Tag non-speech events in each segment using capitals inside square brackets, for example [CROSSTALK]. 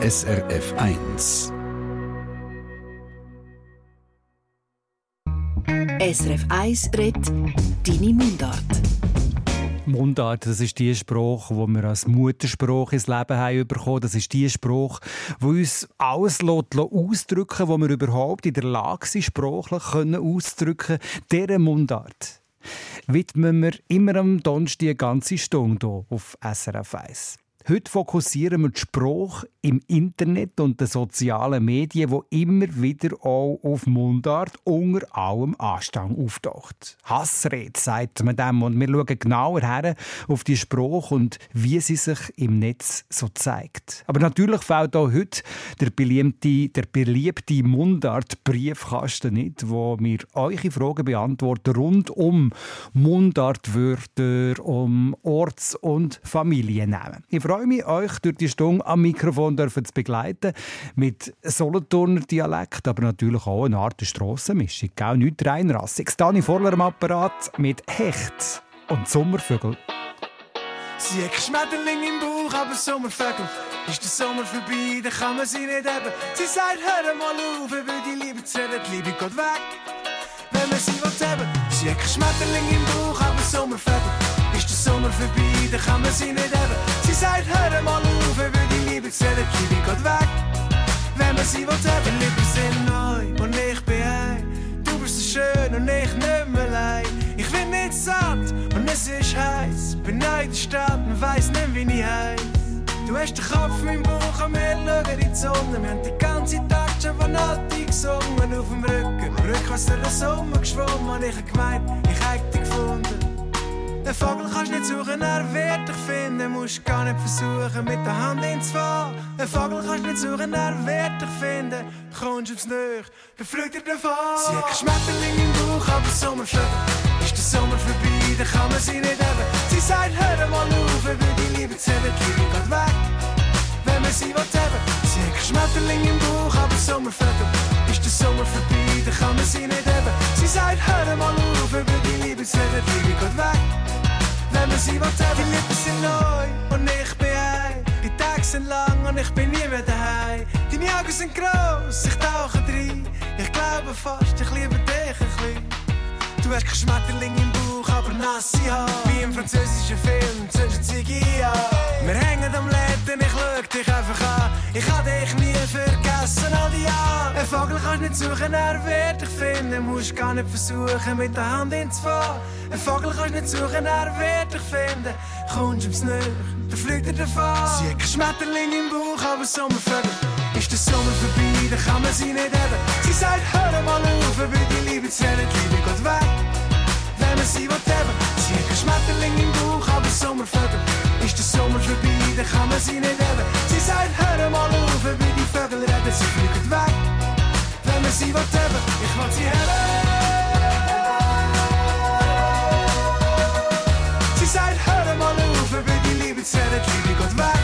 SRF 1. SRF 1 redet Deine Mundart. Mundart, das ist die Sprache, wo wir als Mutterspruch ins Leben haben bekommen. Das ist die Sprache, wo uns alles ausdrücken wo wir überhaupt in der Lage sind, sprachlich auszudrücken, dieser Mundart widmen wir immer am Donnerstag die ganze Stunde hier auf SRF 1. Heute fokussieren wir die Sprache im Internet und den sozialen Medien, wo immer wieder auch auf Mundart unter allem Anstand auftaucht. Hassrede sagt man dem und wir schauen genauer her auf die Sprache und wie sie sich im Netz so zeigt. Aber natürlich fällt auch heute der beliebte, der beliebte Mundart-Briefkasten nicht, wo wir eure Fragen beantworten rund um Mundartwörter, um Orts- und Familiennamen. Ich freue mich, euch durch die Stunde am Mikrofon zu begleiten. Mit Solothurner Dialekt, aber natürlich auch eine Art Strassenmischung. Gell? Nicht reinrassig. Dani Vorler am Apparat mit Hecht und Sommervögel. Sie hat Schmetterling im Bauch, aber Sommervögel. Ist der Sommer vorbei, dann kann man sie nicht haben. Sie sagt, hör mal auf, will die Liebe zu die Liebe geht weg. Wenn man sie will haben. Sie hat Schmetterling im Bauch, aber Sommervögel. Sommer vorbei, dann kann man sie nicht haben. Sie sagt, hör mal auf, will die Liebe sehen, die Liebe geht weg. Wenn man sie will haben, die Liebe sind neu und ich bin ein. Du bist so schön und ich nicht mehr allein. Ich bin nicht satt und es ist heiß. Bin neu in der Stadt und weiss nicht, wie ich heiß. Du hast den Kopf im Bauch und wir schauen in die Sonne. Wir haben die ganze Tag schon von Nati gesungen auf dem Rücken. Rückwärts durch den Sommer geschwommen und ich hab gemeint, ich hätte. Den Vogel kannst nicht suchen, er wird dich finden. Musst gar nicht versuchen, mit der Hand ins Fahr. Den Vogel kannst nicht suchen, er wird dich finden. Kommst aufs Nöch, dann fliegt er davon. Sie hat Schmetterling im Bauch, aber Sommervögel. Ist der Sommer vorbei, dann kann man sie nicht haben. Sie sagt, hör mal auf, will die Liebe zählen, die Liebe geht weg. Wenn man sie will haben. Sie hat Schmetterling im Bauch, aber Sommervögel. Ist der Sommer vorbei, dann kann man sie nicht haben. Sie sagt, hör mal auf, will die Liebe zählen, die Liebe geht weg wenn wir sie will haben. Die Lippen sind neu und ich bin ein. Die Tage sind lang und ich bin nie mehr daheim. Deine Augen sind gross, ich tauche rein. Ich glaube fast, ich liebe dich ein bisschen. Du hast kein Schmetterling im Bauch, aber nasse Haare. Wie im französischen Film, zündest Ziggy. Wir hängen am Läden, ich schau dich einfach an. Ich kann dich nie vergessen, all die Jahre. Ein Vogel kannst nicht suchen, er wird dich finden. Musst gar nicht versuchen, mit der Hand ins Fahren. Ein Vogel kannst nicht suchen, er wird dich finden. Kommst ums Nöch, dann fliegt er davon. Sie hat kein Schmetterling im Bauch, aber Sommervögel. Ist der Sommer vorbei, dann kann man sie nicht haben. Sie sagt, hör mal auf, will die Liebe die Liebe geht weg. Wenn man sie will haben, kein Schmetterling im Bauch, aber Sommervögel. Ist der Sommer vorbei, dann kann man sie nicht haben. Sie sagt, hör mal auf, will die Vögel reden, sie fliegen weg. Wenn man sie will ich will sie haben. Sie sagt, hör mal auf, will die Liebe zählen, die Liebe geht weg.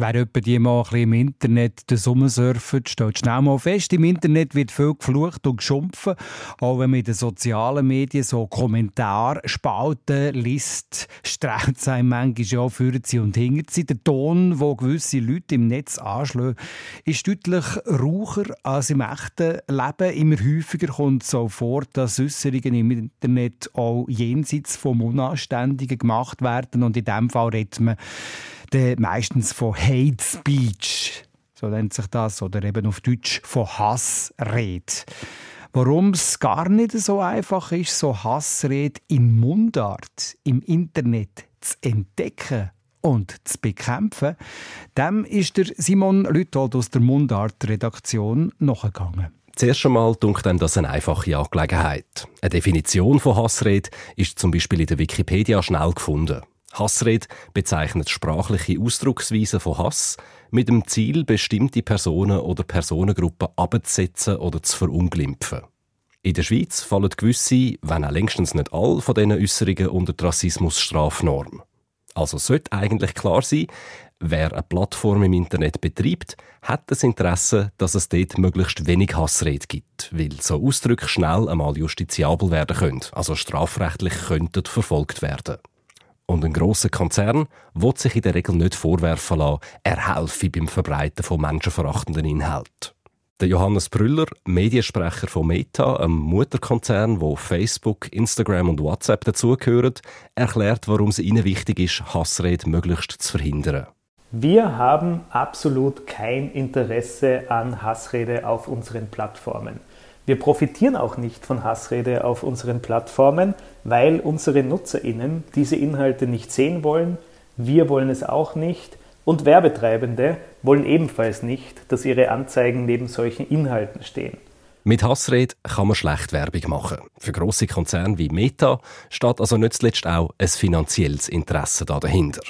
Wer etwa die mal ein bisschen im Internet surft, stellt schnell mal fest, im Internet wird viel geflucht und geschumpfen. Auch wenn man in den sozialen Medien so Kommentarspalten liest, strengt es einem manchmal auch für sie und hinter sie. Der Ton, den gewisse Leute im Netz anschlagen, ist deutlich raucher als im echten Leben. Immer häufiger kommt es auch vor, dass Äußerungen im Internet auch jenseits vom Unanständigen gemacht werden. Und in diesem Fall redet man meistens von Hate Speech, so nennt sich das, oder eben auf Deutsch von Hassrede. Warum es gar nicht so einfach ist, so Hassrede in Mundart im Internet zu entdecken und zu bekämpfen, dem ist der Simon Lüthold aus der Mundart-Redaktion nachgegangen. Zuerst einmal dunkt einem das eine einfache Angelegenheit. Eine Definition von Hassrede ist zum Beispiel in der Wikipedia schnell gefunden. Hassrede bezeichnet sprachliche Ausdrucksweisen von Hass mit dem Ziel, bestimmte Personen oder Personengruppen abzusetzen oder zu verunglimpfen. In der Schweiz fallen gewisse, wenn auch längstens nicht all von diesen Äußerungen unter die Rassismusstrafnorm. Also sollte eigentlich klar sein, wer eine Plattform im Internet betreibt, hat das Interesse, dass es dort möglichst wenig Hassrede gibt, weil so Ausdrücke schnell einmal justiziabel werden können, also strafrechtlich könnten verfolgt werden. Und ein grosser Konzern will sich in der Regel nicht vorwerfen lassen, er helfe beim Verbreiten von menschenverachtenden Inhalten. Der Johannes Brüller, Mediensprecher von Meta, einem Mutterkonzern, wo Facebook, Instagram und WhatsApp dazugehören, erklärt, warum es ihnen wichtig ist, Hassrede möglichst zu verhindern. Wir haben absolut kein Interesse an Hassrede auf unseren Plattformen. Wir profitieren auch nicht von Hassrede auf unseren Plattformen, weil unsere Nutzerinnen diese Inhalte nicht sehen wollen, wir wollen es auch nicht und Werbetreibende wollen ebenfalls nicht, dass ihre Anzeigen neben solchen Inhalten stehen. Mit Hassrede kann man schlecht Werbung machen. Für grosse Konzerne wie Meta steht also zuletzt auch ein finanzielles Interesse dahinter.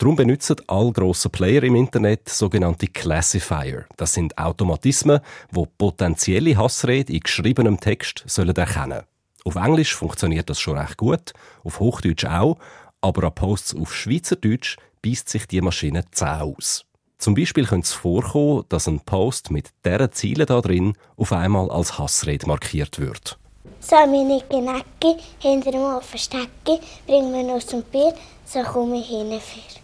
Darum benutzen alle grossen Player im Internet sogenannte Classifier. Das sind Automatismen, die potenzielle Hassrede in geschriebenem Text sollen erkennen Auf Englisch funktioniert das schon recht gut, auf Hochdeutsch auch, aber an Posts auf Schweizerdeutsch beißt sich die Maschine zäh aus. Zum Beispiel könnte es vorkommen, dass ein Post mit dieser Ziele da drin auf einmal als Hassrede markiert wird. So meine Genecke hinter dem Ofen stecken, bringen wir aus dem Bier, so komme ich hinführen.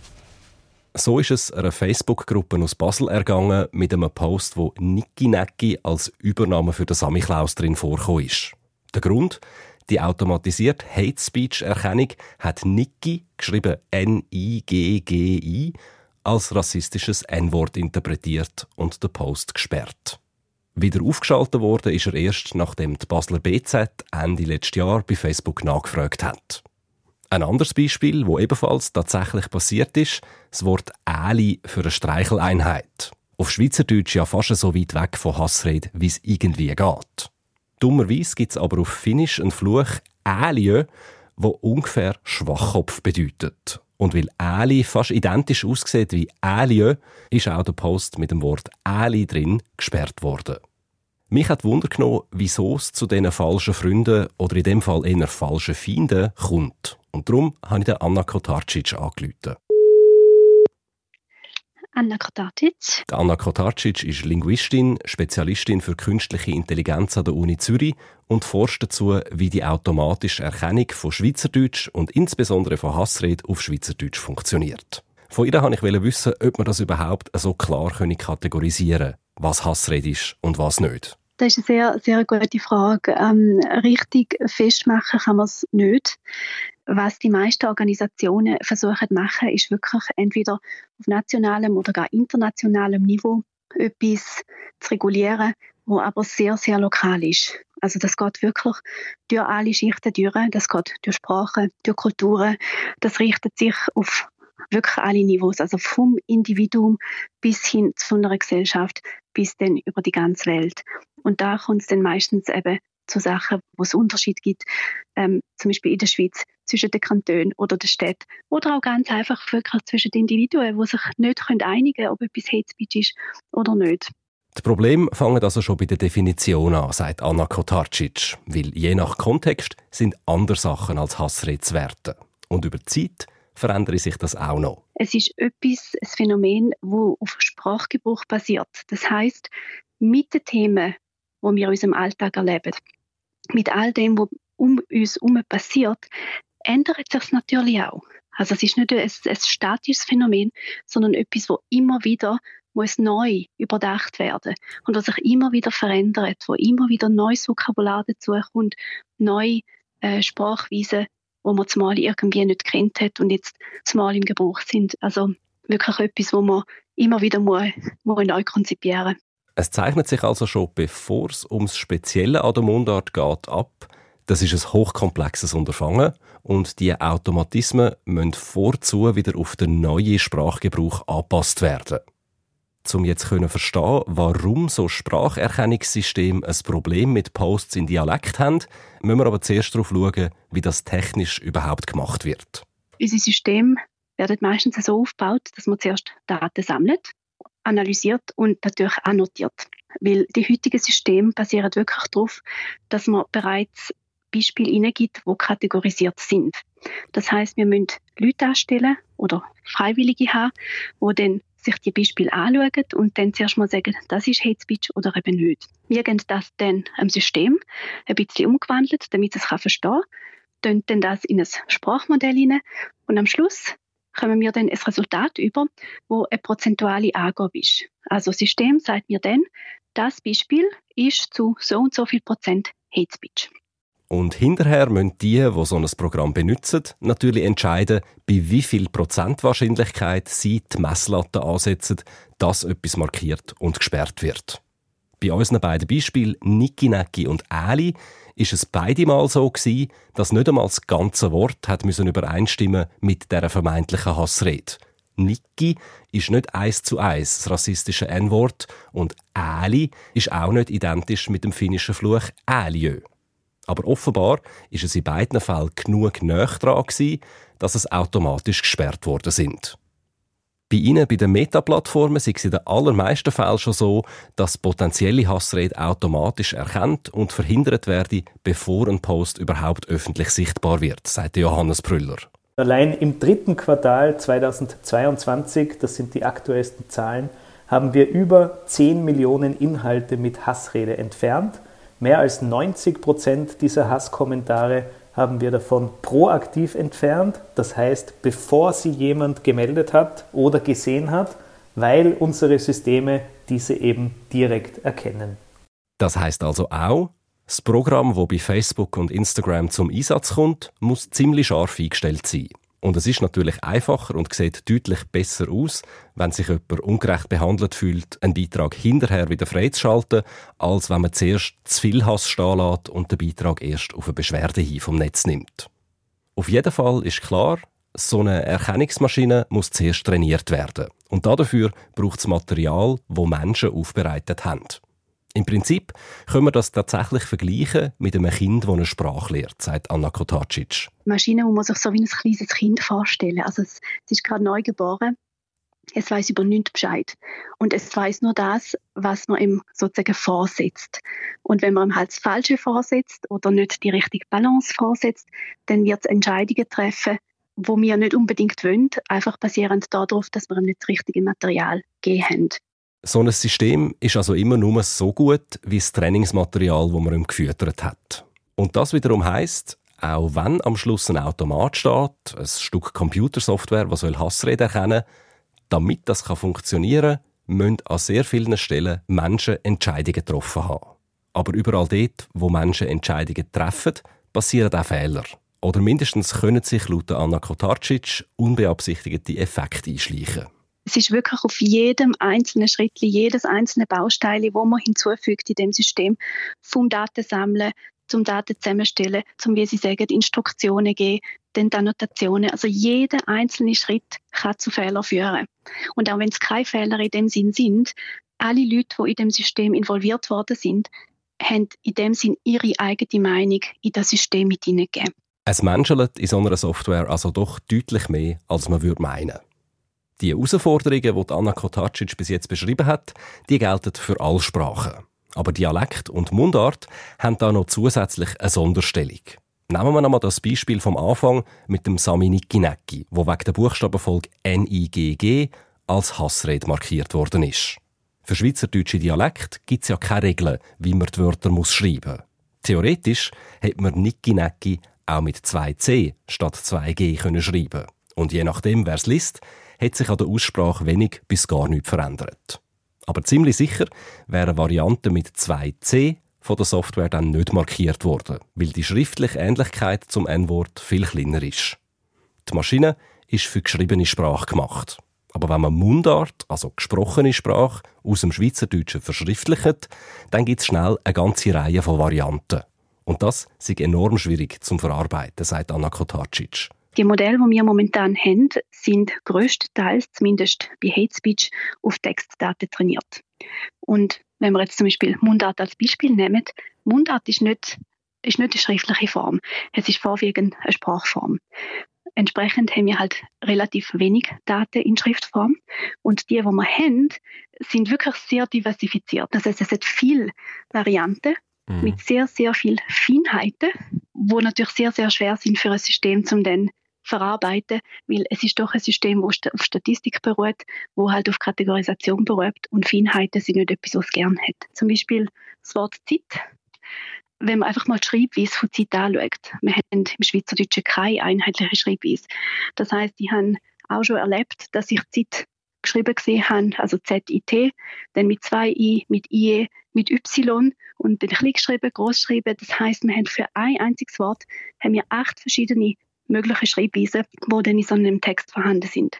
So ist es einer Facebook-Gruppe aus Basel ergangen mit einem Post, wo Niki Necki als Übernahme für den Samichlaus drin vorkommen ist. Der Grund? Die automatisierte Hate Speech Erkennung hat Niki, geschrieben N-I-G-G-I, als rassistisches N-Wort interpretiert und den Post gesperrt. Wieder aufgeschaltet wurde ist er erst, nachdem die Basler BZ Ende letztes Jahr bei Facebook nachgefragt hat. Ein anderes Beispiel, wo ebenfalls tatsächlich passiert ist, das Wort «Äli» für eine Streicheleinheit. Auf Schweizerdeutsch ja fast so weit weg von Hassrede, wie es irgendwie geht. Dummerweise gibt es aber auf Finnisch einen Fluch «Ääliö», wo ungefähr Schwachkopf bedeutet. Und weil «Ääli» fast identisch aussieht wie «Ääliö», ist auch der Post mit dem Wort «Ääli» drin gesperrt worden. Mich hat Wunder genommen, wieso es zu diesen falschen Freunden oder in dem Fall eher falschen Feinden kommt. Und darum habe ich Anna Kotarcic angerufen. Anna Kotarcic. Anna Kotarcic ist Linguistin, Spezialistin für künstliche Intelligenz an der Uni Zürich und forscht dazu, wie die automatische Erkennung von Schweizerdeutsch und insbesondere von Hassrede auf Schweizerdeutsch funktioniert. Von ihr wollte ich wissen, ob man das überhaupt so klar kategorisieren können, was Hassrede ist und was nicht. Das ist eine sehr, sehr gute Frage. Ähm, richtig festmachen kann man es nicht. Was die meisten Organisationen versuchen zu machen, ist wirklich entweder auf nationalem oder gar internationalem Niveau etwas zu regulieren, wo aber sehr, sehr lokal ist. Also das geht wirklich durch alle Schichten durch, das geht durch Sprache, durch Kulturen, das richtet sich auf wirklich alle Niveaus, also vom Individuum bis hin zu einer Gesellschaft, bis dann über die ganze Welt. Und da kommt es dann meistens eben zu Sachen, wo es Unterschied gibt, ähm, zum Beispiel in der Schweiz zwischen den Kantonen oder den Städten oder auch ganz einfach wirklich zwischen den Individuen, die sich nicht einigen können, ob etwas Hate Speech ist oder nicht. Die Probleme fangen also schon bei der Definition an, sagt Anna Kotarcic, weil je nach Kontext sind andere Sachen als Hassrede zu werten. Und über die Zeit verändere sich das auch noch. Es ist etwas, ein Phänomen, das auf Sprachgebrauch basiert. Das heißt, mit den Themen, die wir in unserem Alltag erleben, mit all dem, was um uns herum passiert, ändert sich natürlich auch. Also es ist nicht ein, ein statisches Phänomen, sondern etwas, das immer wieder muss neu überdacht werden und was sich immer wieder verändert, wo immer wieder neues Vokabular dazukommt, neue äh, Sprachweisen, wo man zumal irgendwie nicht kennt hat und jetzt zumal im Gebrauch sind. Also wirklich etwas, wo man immer wieder muss, muss neu konzipieren Es zeichnet sich also schon, bevor es ums Spezielle an der Mundart geht, ab, das ist ein hochkomplexes Unterfangen und die Automatismen müssen vorzu wieder auf den neuen Sprachgebrauch angepasst werden. Um jetzt zu verstehen, warum so Spracherkennungssysteme ein Problem mit Posts in Dialekt haben, müssen wir aber zuerst darauf schauen, wie das technisch überhaupt gemacht wird. Unser System wird meistens so aufgebaut, dass man zuerst Daten sammelt, analysiert und natürlich annotiert. Weil die heutigen Systeme basieren wirklich darauf, dass man bereits Beispiele hineingibt, die kategorisiert sind. Das heißt, wir müssen Leute anstellen, oder Freiwillige haben, die dann sich die Beispiele anschauen und dann zuerst mal sagen, das ist Hate Speech oder eben nicht. Wir gehen das dann am System ein bisschen umgewandelt, damit es es verstehen kann, dann das in ein Sprachmodell hinein und am Schluss kommen wir dann ein Resultat über, wo eine prozentuale Angabe ist. Also das System sagt mir dann, das Beispiel ist zu so und so viel Prozent Hate Speech. Und hinterher müssen die, die so ein Programm benutzen, natürlich entscheiden, bei wie viel Prozent Wahrscheinlichkeit sie die Messlatte ansetzen, dass etwas markiert und gesperrt wird. Bei unseren beiden Beispielen Niki Necki und Äli ist es beide Mal so gewesen, dass nicht einmal das ganze Wort hat müssen übereinstimmen mit der vermeintlichen Hassrede. Niki ist nicht eins zu eins das rassistische N-Wort und Äli ist auch nicht identisch mit dem finnischen Fluch Äliö. Aber offenbar ist es in beiden Fällen genug näher dran dass es automatisch gesperrt worden sind. Bei Ihnen, bei den Meta-Plattformen, ist es in den allermeisten Fällen schon so, dass potenzielle Hassrede automatisch erkannt und verhindert werde, bevor ein Post überhaupt öffentlich sichtbar wird, sagt Johannes Brüller. Allein im dritten Quartal 2022, das sind die aktuellsten Zahlen, haben wir über 10 Millionen Inhalte mit Hassrede entfernt. Mehr als 90 Prozent dieser Hasskommentare haben wir davon proaktiv entfernt, das heißt, bevor sie jemand gemeldet hat oder gesehen hat, weil unsere Systeme diese eben direkt erkennen. Das heißt also auch, das Programm, das bei Facebook und Instagram zum Einsatz kommt, muss ziemlich scharf eingestellt sein. Und es ist natürlich einfacher und sieht deutlich besser aus, wenn sich jemand ungerecht behandelt fühlt, einen Beitrag hinterher wieder freizuschalten, als wenn man zuerst zu viel Hass stehen lässt und den Beitrag erst auf eine Beschwerde hin vom Netz nimmt. Auf jeden Fall ist klar, so eine Erkennungsmaschine muss zuerst trainiert werden. Und dafür braucht es Material, wo Menschen aufbereitet haben. Im Prinzip können wir das tatsächlich vergleichen mit einem Kind, das eine Sprache lernt, sagt Anna Kotacic. Maschine man sich so wie ein kleines Kind vorstellen. Also es, es ist gerade neu geboren. Es weiß über nichts Bescheid. Und es weiß nur das, was man ihm sozusagen vorsetzt. Und wenn man ihm halt das Falsche vorsetzt oder nicht die richtige Balance vorsetzt, dann wird es Entscheidungen treffen, wo wir nicht unbedingt wollen, einfach basierend darauf, dass wir ihm nicht das richtige Material gegeben haben. So ein System ist also immer nur so gut wie das Trainingsmaterial, das man ihm gefüttert hat. Und das wiederum heißt, auch wenn am Schluss ein Automat steht, ein Stück Computersoftware, das Hassrede erkennen soll, damit das funktionieren kann, müssen an sehr vielen Stellen Menschen Entscheidungen getroffen haben. Aber überall dort, wo Menschen Entscheidungen treffen, passieren auch Fehler. Oder mindestens können sich laut Anna Kotarcic unbeabsichtigte Effekte einschleichen. Es ist wirklich auf jedem einzelnen Schritt, jedes einzelne Baustein, wo man hinzufügt in dem System, vom Datensammeln zum Daten zusammenstellen, zum, wie Sie sagen, Instruktionen geben, dann Annotationen. Also jeder einzelne Schritt kann zu Fehlern führen. Und auch wenn es keine Fehler in dem Sinn sind, alle Leute, die in dem System involviert worden sind, haben in dem Sinn ihre eigene Meinung in das System mit hineingegeben. Es menschelt in so einer Software also doch deutlich mehr, als man würde meinen. Die Herausforderungen, die Anna Kotacic bis jetzt beschrieben hat, die gelten für alle Sprachen. Aber Dialekt und Mundart haben da noch zusätzlich eine Sonderstellung. Nehmen wir einmal das Beispiel vom Anfang mit dem Sami Nikinecki, wo wegen der Buchstabenfolge NIGG als Hassrede markiert worden ist. Für schweizerdeutsche Dialekt gibt es ja keine Regeln, wie man die Wörter muss schreiben Theoretisch hätte man Nikinecki auch mit zwei C statt zwei G können schreiben Und je nachdem, wer es liest, hat sich an der Aussprache wenig bis gar nichts verändert. Aber ziemlich sicher wäre Variante mit 2c von der Software dann nicht markiert worden, weil die schriftliche Ähnlichkeit zum N-Wort viel kleiner ist. Die Maschine ist für geschriebene Sprache gemacht. Aber wenn man Mundart, also gesprochene Sprache, aus dem Schweizerdeutschen verschriftlicht, dann gibt es schnell eine ganze Reihe von Varianten. Und das ist enorm schwierig zum Verarbeiten, sagt Anna Kotacic. Die Modelle, die wir momentan haben, sind größtenteils, zumindest bei Hate Speech, auf Textdaten trainiert. Und wenn wir jetzt zum Beispiel Mundart als Beispiel nehmen, Mundart ist nicht, ist nicht eine schriftliche Form. Es ist vorwiegend eine Sprachform. Entsprechend haben wir halt relativ wenig Daten in Schriftform. Und die, die wir haben, sind wirklich sehr diversifiziert. Das heißt, es hat viele Varianten mhm. mit sehr, sehr viel Feinheiten, wo natürlich sehr, sehr schwer sind für ein System, um dann verarbeiten, weil es ist doch ein System, das auf Statistik beruht, wo halt auf Kategorisation beruht und Feinheiten sind nicht etwas, was es gerne hat. Zum Beispiel das Wort Zeit. Wenn man einfach mal die Schreibweise von Zeit anschaut, wir haben im Schweizerdeutschen keine einheitliche Schreibweise. Das heißt, ich habe auch schon erlebt, dass ich Zeit geschrieben gesehen habe, also Z-I-T, dann mit zwei I, mit IE, mit Y und dann klein geschrieben, groß geschrieben. Das heißt, wir haben für ein einziges Wort haben wir acht verschiedene mögliche Schreibweisen, die dann in so einem Text vorhanden sind.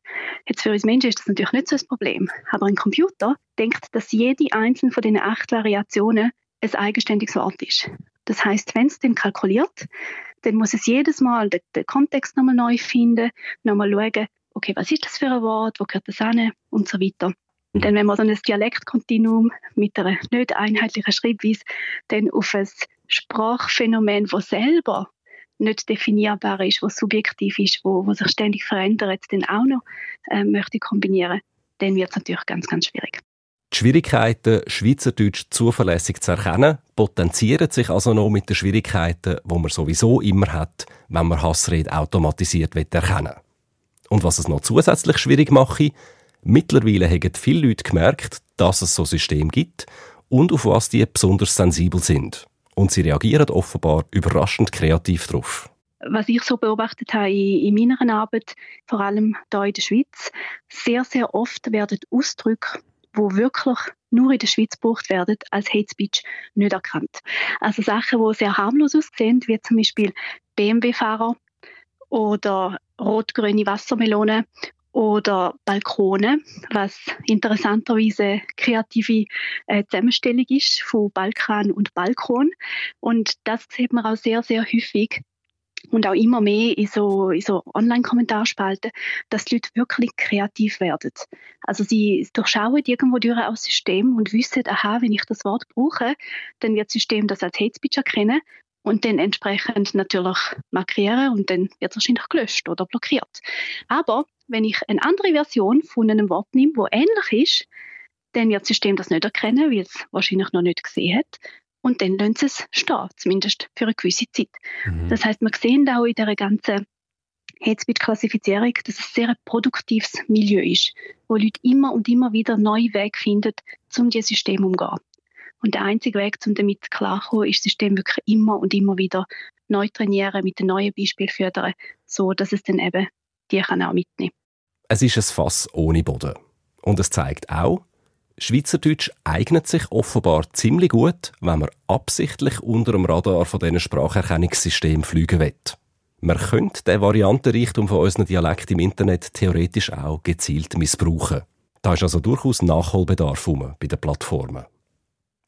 Jetzt für uns Menschen ist das natürlich nicht so ein Problem, aber ein Computer denkt, dass jede einzelne von diesen acht Variationen ein eigenständiges Wort ist. Das heißt, wenn es dann kalkuliert, dann muss es jedes Mal den, den Kontext nochmal neu finden, nochmal schauen, okay, was ist das für ein Wort, wo gehört das hin und so weiter. Und dann, wenn man so ein Dialektkontinuum mit einer nicht einheitlichen Schreibweise dann auf ein Sprachphänomen, das selber nicht definierbar ist, was subjektiv ist, wo, wo sich ständig verändert, dann auch noch äh, möchte kombinieren, dann wird es natürlich ganz, ganz schwierig. Die Schwierigkeiten, Schweizerdeutsch zuverlässig zu erkennen, potenzieren sich also noch mit den Schwierigkeiten, die man sowieso immer hat, wenn man Hassrede automatisiert erkennen will. Und was es noch zusätzlich schwierig mache, mittlerweile haben viele Leute gemerkt, dass es so System gibt und auf was die besonders sensibel sind. Und sie reagieren offenbar überraschend kreativ darauf. Was ich so beobachtet habe in, meiner Arbeit, vor allem hier in der Schweiz, sehr, sehr oft werden Ausdrücke, wo wirklich nur in der Schweiz gebraucht werden, als Hate Speech nicht erkannt. Also Sachen, die sehr harmlos aussehen, wie zum Beispiel BMW-Fahrer oder rot-grüne Wassermelone oder Balkone, was interessanterweise kreative äh, Zusammenstellung ist von Balkan und Balkon. Und das sieht man auch sehr, sehr häufig und auch immer mehr in so, in so Online-Kommentarspalten, dass die Leute wirklich kreativ werden. Also sie durchschauen irgendwo durch ein System und wissen, aha, wenn ich das Wort brauche, dann wird das System das als Hate Speech erkennen und dann entsprechend natürlich markieren und dann wird es wahrscheinlich gelöscht oder blockiert. Aber wenn ich eine andere Version von einem Wort nehme, wo ähnlich ist, dann wird das System das nicht erkennen, weil es wahrscheinlich noch nicht gesehen hat. Und dann sie es stehen, zumindest für eine gewisse Zeit. Mhm. Das heißt, wir sehen auch in dieser ganzen Headspeed-Klassifizierung, dass es sehr ein produktives Milieu ist, wo Leute immer und immer wieder neue Wege finden, um dieses System umzugehen. Und der einzige Weg, um damit klarzukommen, ist das System wirklich immer und immer wieder neu trainieren, mit den neuen Beispielen fördern, so dass es dann eben die kann auch mitnehmen Es ist ein Fass ohne Boden. Und es zeigt auch, Schweizerdeutsch eignet sich offenbar ziemlich gut, wenn man absichtlich unter dem Radar von diesen Spracherkennungssystemen fliegen will. Man könnte den Variantenreichtum von unseren Dialekt im Internet theoretisch auch gezielt missbrauchen. Da ist also durchaus Nachholbedarf bei den Plattformen.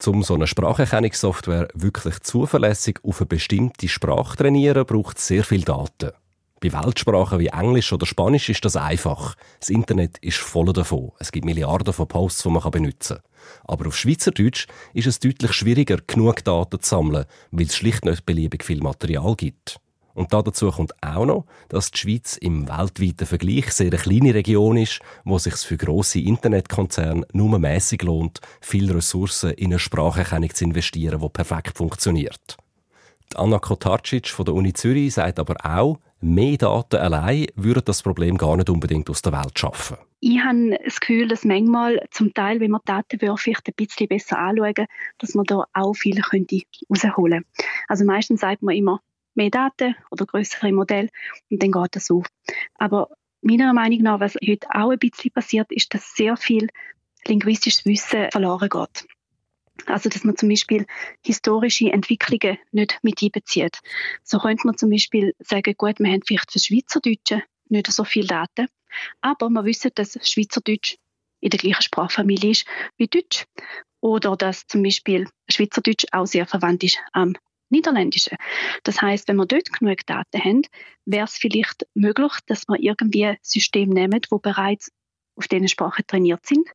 Um so eine Spracherkennungssoftware wirklich zuverlässig auf eine bestimmte Sprache zu trainieren, braucht es sehr viel Daten. Bei Weltsprachen wie Englisch oder Spanisch ist das einfach. Das Internet ist voll davon. Es gibt Milliarden von Posts, die man benutzen kann. Aber auf Schweizerdeutsch ist es deutlich schwieriger, genug Daten zu sammeln, weil es schlicht nicht beliebig viel Material gibt. Und dazu kommt auch noch, dass die Schweiz im weltweiten Vergleich sehr eine kleine Region ist, wo es sich für grosse Internetkonzerne nur mäßig lohnt, viele Ressourcen in eine Spracherkennung zu investieren, die perfekt funktioniert. Anna Kotarcic von der Uni Zürich sagt aber auch, mehr Daten allein würden das Problem gar nicht unbedingt aus der Welt schaffen. Ich habe das Gefühl, dass manchmal zum Teil, wenn man Datenwürfe ein bisschen besser anschauen, dass man da auch viele könnte rausholen könnte. Also meistens sagt man immer, mehr Daten oder größere Modelle und dann geht das auf. Aber meiner Meinung nach, was heute auch ein bisschen passiert, ist, dass sehr viel linguistisches Wissen verloren geht. Also, dass man zum Beispiel historische Entwicklungen nicht mit einbezieht. So könnte man zum Beispiel sagen, gut, wir haben vielleicht für Schweizerdeutsche nicht so viele Daten, aber wir wissen, dass Schweizerdeutsch in der gleichen Sprachfamilie ist wie Deutsch. Oder dass zum Beispiel Schweizerdeutsch auch sehr verwandt ist am Niederländischen. Das heißt, wenn wir dort genug Daten haben, wäre es vielleicht möglich, dass wir irgendwie ein System nehmen, wo bereits auf diesen Sprachen trainiert sind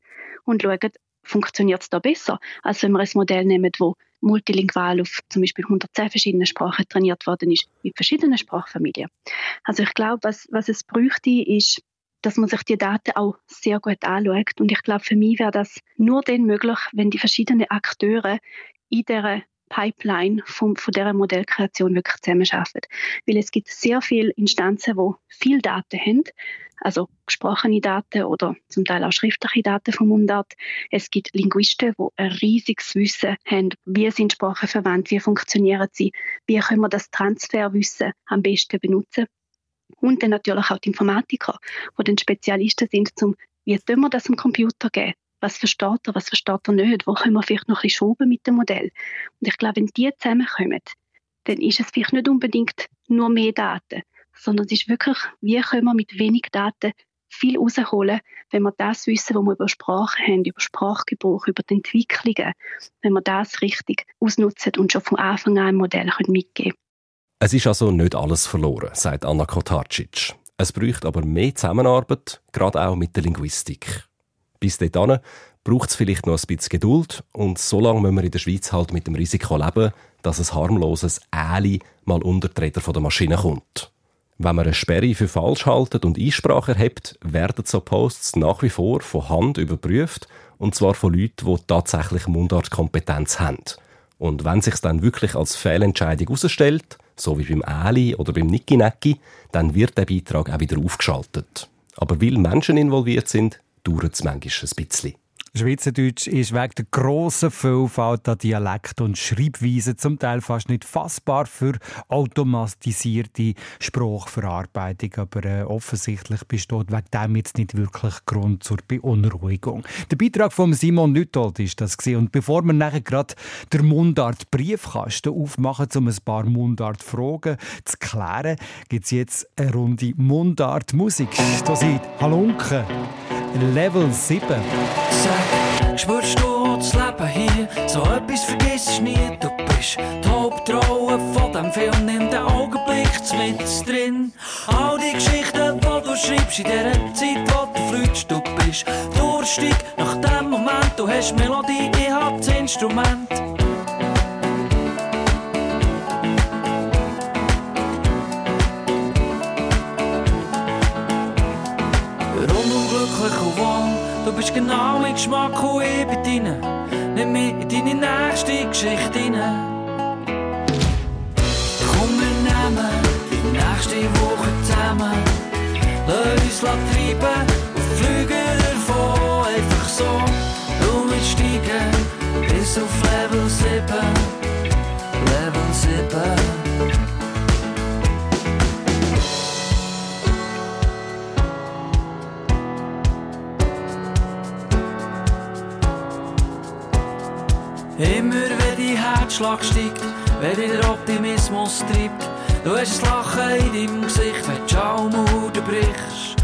und schauen, funktioniert es da besser, als wenn wir ein Modell nehmen, wo multilingual auf zum Beispiel 110 verschiedene Sprachen trainiert worden ist, mit verschiedenen Sprachfamilien. Also ich glaube, was, was es bräuchte, ist, dass man sich die Daten auch sehr gut anschaut. Und ich glaube, für mich wäre das nur dann möglich, wenn die verschiedenen Akteure in dieser Pipeline von, von dieser Modellkreation wirklich zusammenarbeiten. Weil es gibt sehr viele Instanzen, die viel Daten haben, also gesprochene Daten oder zum Teil auch schriftliche Daten vom Mundart. Es gibt Linguisten, die ein riesiges Wissen haben, wie sind Sprachen verwandt, wie funktionieren sie, wie können wir das Transferwissen am besten benutzen. Und dann natürlich auch die Informatiker, die dann Spezialisten sind, zum wie tun wir das am Computer geben? Was versteht er, was versteht er nicht? Wo können wir vielleicht noch ein bisschen schrauben mit dem Modell? Und ich glaube, wenn die zusammenkommen, dann ist es vielleicht nicht unbedingt nur mehr Daten, sondern es ist wirklich, wie können wir mit wenig Daten viel rausholen, wenn wir das wissen, was wir über Sprache haben, über Sprachgebrauch, über die Entwicklungen, wenn wir das richtig ausnutzen und schon von Anfang an ein Modell mitgeben können. Es ist also nicht alles verloren, sagt Anna Kotarcic. Es braucht aber mehr Zusammenarbeit, gerade auch mit der Linguistik. Bis dahin braucht es vielleicht noch ein bisschen Geduld und so lange müssen wir in der Schweiz halt mit dem Risiko leben, dass ein harmloses Äli mal unter die Räder der Maschine kommt. Wenn man eine Sperre für falsch haltet und Einsprache erhebt, werden so Posts nach wie vor von Hand überprüft und zwar von Leuten, die tatsächlich Mundartkompetenz haben. Und wenn sich dann wirklich als Fehlentscheidung herausstellt, so wie beim Äli oder beim Niki Necki, dann wird der Beitrag auch wieder aufgeschaltet. Aber weil Menschen involviert sind, dauert es manchmal ein bisschen. Schweizerdeutsch ist wegen der grossen Vielfalt an Dialekt und Schreibweisen zum Teil fast nicht fassbar für automatisierte Sprachverarbeitung. Aber äh, offensichtlich besteht wegen dem jetzt nicht wirklich Grund zur Beunruhigung. Der Beitrag von Simon Nüttold ist das gewesen. Und bevor wir nachher gerade der Mundart Briefkasten aufmachen, um ein paar Mundart-Fragen zu klären, gibt es jetzt eine Runde Mundart-Musik. Da sind Halunken. Level 7. Sag, spürst du das Leben hier? So etwas vergisst nie. Du bist die Hauptrolle von dem Film, nimm den Augenblick mit drin. All die Geschichten, die du schreibst in dieser Zeit, wo du fliegst, du bist durstig nach dem Moment. Du hast Melodie, ich hab das Instrument. Du bist genau mein Geschmack und ich bin deine. Nimm mich in deine nächste Geschichte rein. Komm, wir nehmen die nächste Woche zusammen. Lass uns treiben und fliegen davon. Einfach so, du mitsteigen bis auf Level 7. Level 7. Immer wenn dein Herzschlag steigt, wenn dich der Optimismus treibt, du hast ein Lachen in deinem Gesicht, wenn du Schaumhut brichst.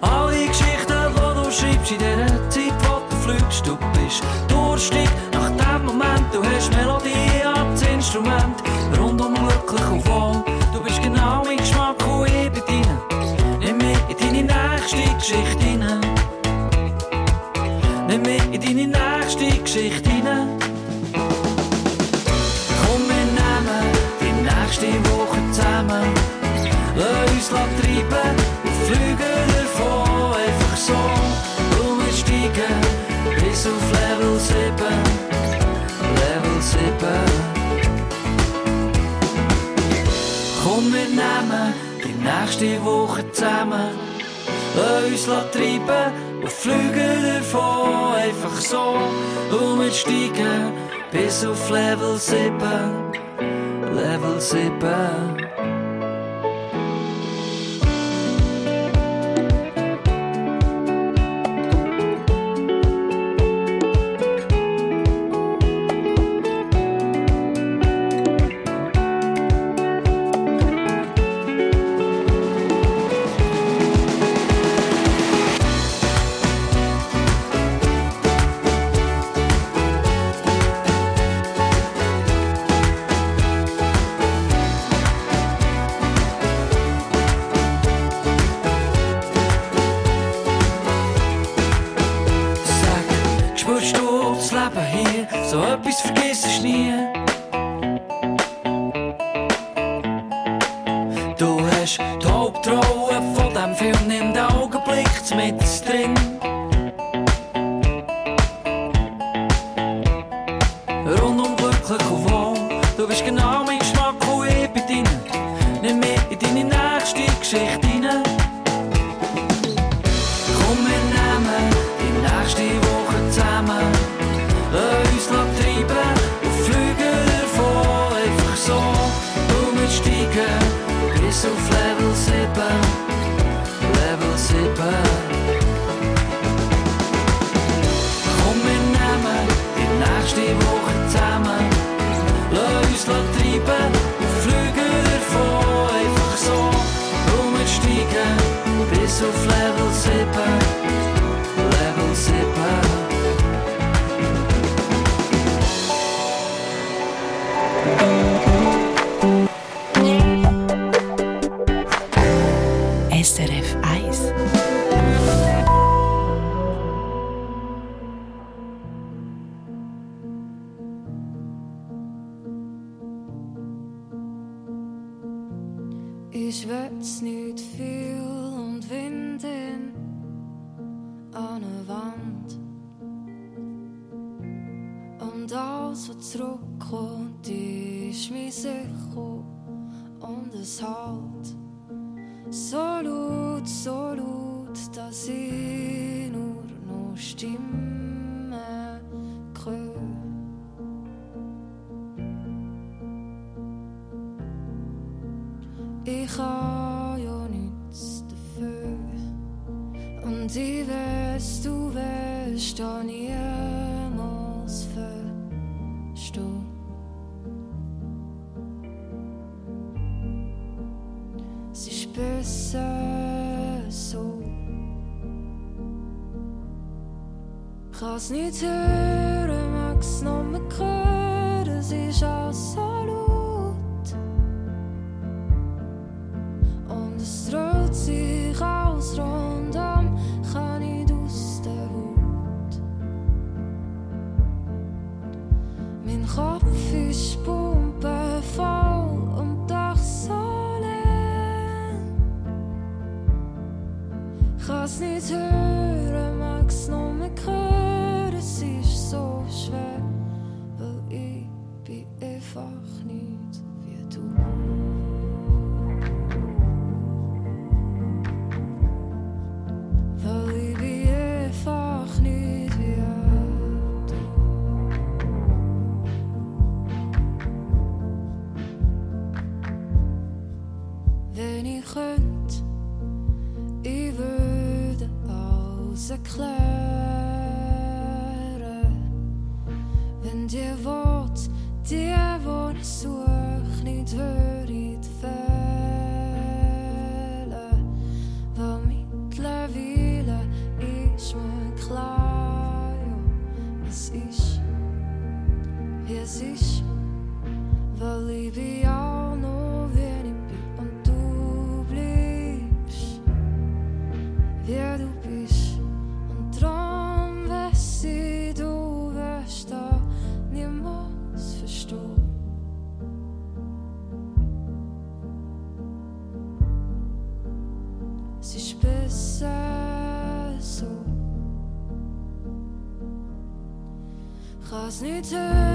All die Geschichten, die du schreibst in dieser Zeit, wo du fliegst, du bist durstig nach dem Moment, du hast Melodie als Instrument, rundum glücklich und wohl. Du bist genau mein Geschmack und ich bin deine. Nimm mich in deine nächste Geschichte hinein. Nimm mich in deine nächste Geschichte hinein. Nächste Woche zusammen. Lass uns treiben und fliegen davon einfach so. Steigen bis auf Level 7. Level 7. Komm, wir nehmen die nächste Woche zusammen. Lass uns treiben und fliegen davon einfach so. Steigen bis auf Level 7 level 7 rondom glücklich Und die wirst du wirst storniermos verstoh. Sie besser so. Ich Raus nie Türe, magst noch mit Kröte, sie schaust so. winter.